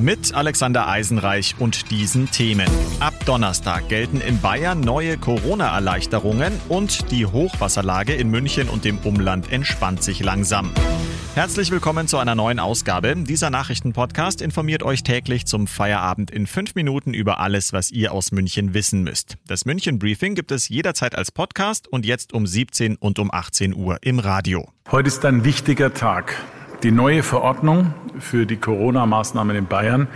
Mit Alexander Eisenreich und diesen Themen. Ab Donnerstag gelten in Bayern neue Corona-Erleichterungen und die Hochwasserlage in München und dem Umland entspannt sich langsam. Herzlich willkommen zu einer neuen Ausgabe. Dieser Nachrichtenpodcast informiert euch täglich zum Feierabend in fünf Minuten über alles, was ihr aus München wissen müsst. Das München Briefing gibt es jederzeit als Podcast und jetzt um 17 und um 18 Uhr im Radio. Heute ist ein wichtiger Tag. Die neue Verordnung für die Corona-Maßnahmen in Bayern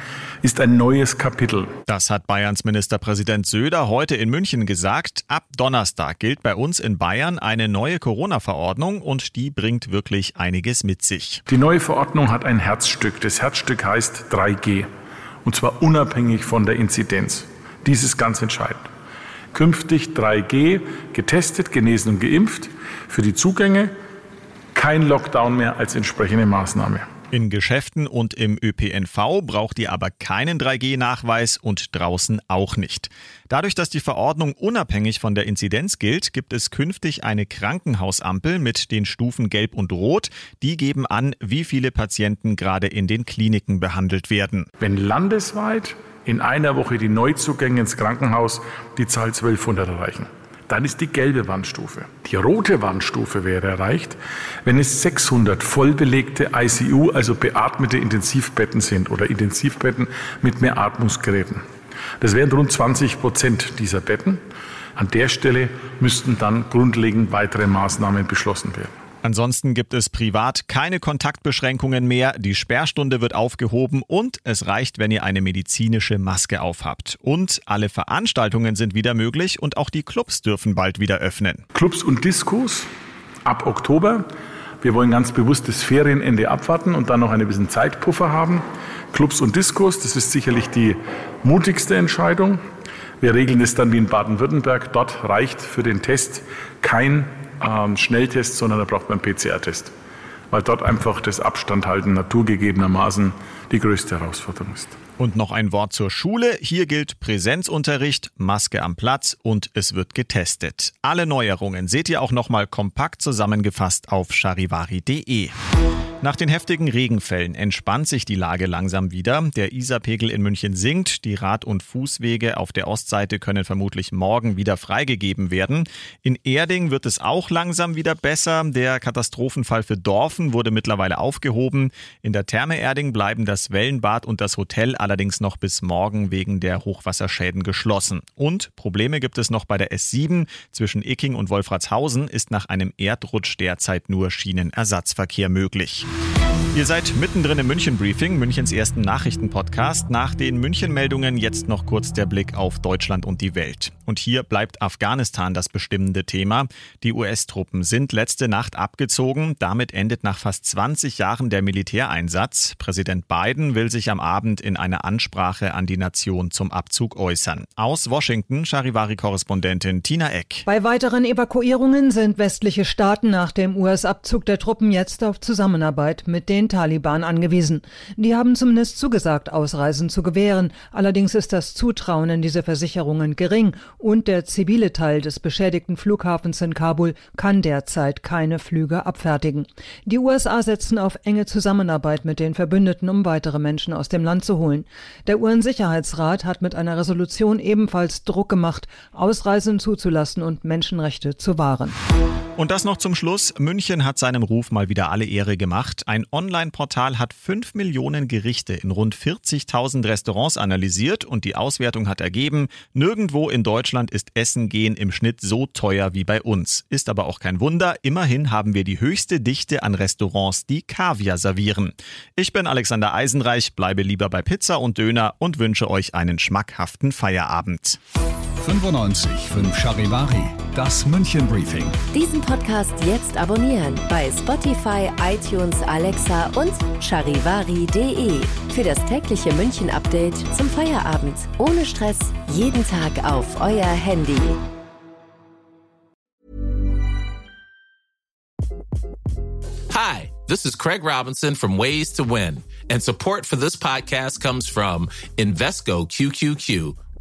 ist ein neues Kapitel. Das hat Bayerns Ministerpräsident Söder heute in München gesagt. Ab Donnerstag gilt bei uns in Bayern eine neue Corona-Verordnung und die bringt wirklich einiges mit sich. Die neue Verordnung hat ein Herzstück. Das Herzstück heißt 3G und zwar unabhängig von der Inzidenz. Dies ist ganz entscheidend. Künftig 3G, getestet, genesen und geimpft für die Zugänge kein Lockdown mehr als entsprechende Maßnahme. In Geschäften und im ÖPNV braucht ihr aber keinen 3G-Nachweis und draußen auch nicht. Dadurch, dass die Verordnung unabhängig von der Inzidenz gilt, gibt es künftig eine Krankenhausampel mit den Stufen Gelb und Rot. Die geben an, wie viele Patienten gerade in den Kliniken behandelt werden. Wenn landesweit in einer Woche die Neuzugänge ins Krankenhaus die Zahl 1200 erreichen dann ist die gelbe Wandstufe. Die rote Wandstufe wäre erreicht, wenn es 600 vollbelegte ICU, also beatmete Intensivbetten sind oder Intensivbetten mit mehr Atmungsgeräten. Das wären rund 20 Prozent dieser Betten. An der Stelle müssten dann grundlegend weitere Maßnahmen beschlossen werden. Ansonsten gibt es privat keine Kontaktbeschränkungen mehr, die Sperrstunde wird aufgehoben und es reicht, wenn ihr eine medizinische Maske aufhabt. Und alle Veranstaltungen sind wieder möglich und auch die Clubs dürfen bald wieder öffnen. Clubs und Diskos ab Oktober. Wir wollen ganz bewusst das Ferienende abwarten und dann noch ein bisschen Zeitpuffer haben. Clubs und Diskos, das ist sicherlich die mutigste Entscheidung. Wir regeln es dann wie in Baden-Württemberg. Dort reicht für den Test kein ähm, Schnelltest, sondern da braucht man einen PCR-Test, weil dort einfach das Abstandhalten naturgegebenermaßen die größte Herausforderung ist. Und noch ein Wort zur Schule. Hier gilt Präsenzunterricht, Maske am Platz und es wird getestet. Alle Neuerungen seht ihr auch nochmal kompakt zusammengefasst auf charivari.de. Nach den heftigen Regenfällen entspannt sich die Lage langsam wieder. Der Isarpegel in München sinkt. Die Rad- und Fußwege auf der Ostseite können vermutlich morgen wieder freigegeben werden. In Erding wird es auch langsam wieder besser. Der Katastrophenfall für Dorfen wurde mittlerweile aufgehoben. In der Therme Erding bleiben das Wellenbad und das Hotel allerdings noch bis morgen wegen der Hochwasserschäden geschlossen. Und Probleme gibt es noch bei der S7 zwischen Icking und Wolfratshausen ist nach einem Erdrutsch derzeit nur Schienenersatzverkehr möglich. Ihr seid mittendrin im München Briefing, Münchens ersten Nachrichtenpodcast. Nach den München-Meldungen jetzt noch kurz der Blick auf Deutschland und die Welt. Und hier bleibt Afghanistan das bestimmende Thema. Die US-Truppen sind letzte Nacht abgezogen. Damit endet nach fast 20 Jahren der Militäreinsatz. Präsident Biden will sich am Abend in einer Ansprache an die Nation zum Abzug äußern. Aus Washington, Charivari-Korrespondentin Tina Eck. Bei weiteren Evakuierungen sind westliche Staaten nach dem US-Abzug der Truppen jetzt auf Zusammenarbeit mit den Taliban angewiesen. Die haben zumindest zugesagt, Ausreisen zu gewähren. Allerdings ist das Zutrauen in diese Versicherungen gering und der zivile Teil des beschädigten Flughafens in Kabul kann derzeit keine Flüge abfertigen. Die USA setzen auf enge Zusammenarbeit mit den Verbündeten, um weitere Menschen aus dem Land zu holen. Der UN-Sicherheitsrat hat mit einer Resolution ebenfalls Druck gemacht, Ausreisen zuzulassen und Menschenrechte zu wahren. Und das noch zum Schluss. München hat seinem Ruf mal wieder alle Ehre gemacht. Ein Online-Portal hat 5 Millionen Gerichte in rund 40.000 Restaurants analysiert und die Auswertung hat ergeben, nirgendwo in Deutschland ist Essen gehen im Schnitt so teuer wie bei uns. Ist aber auch kein Wunder. Immerhin haben wir die höchste Dichte an Restaurants, die Kaviar servieren. Ich bin Alexander Eisenreich, bleibe lieber bei Pizza und Döner und wünsche euch einen schmackhaften Feierabend. 95 5 Charivari, das München Briefing. Diesen Podcast jetzt abonnieren bei Spotify, iTunes, Alexa und charivari.de. Für das tägliche München Update zum Feierabend. Ohne Stress, jeden Tag auf euer Handy. Hi, this is Craig Robinson from Ways to Win, and support for this podcast comes from Invesco QQQ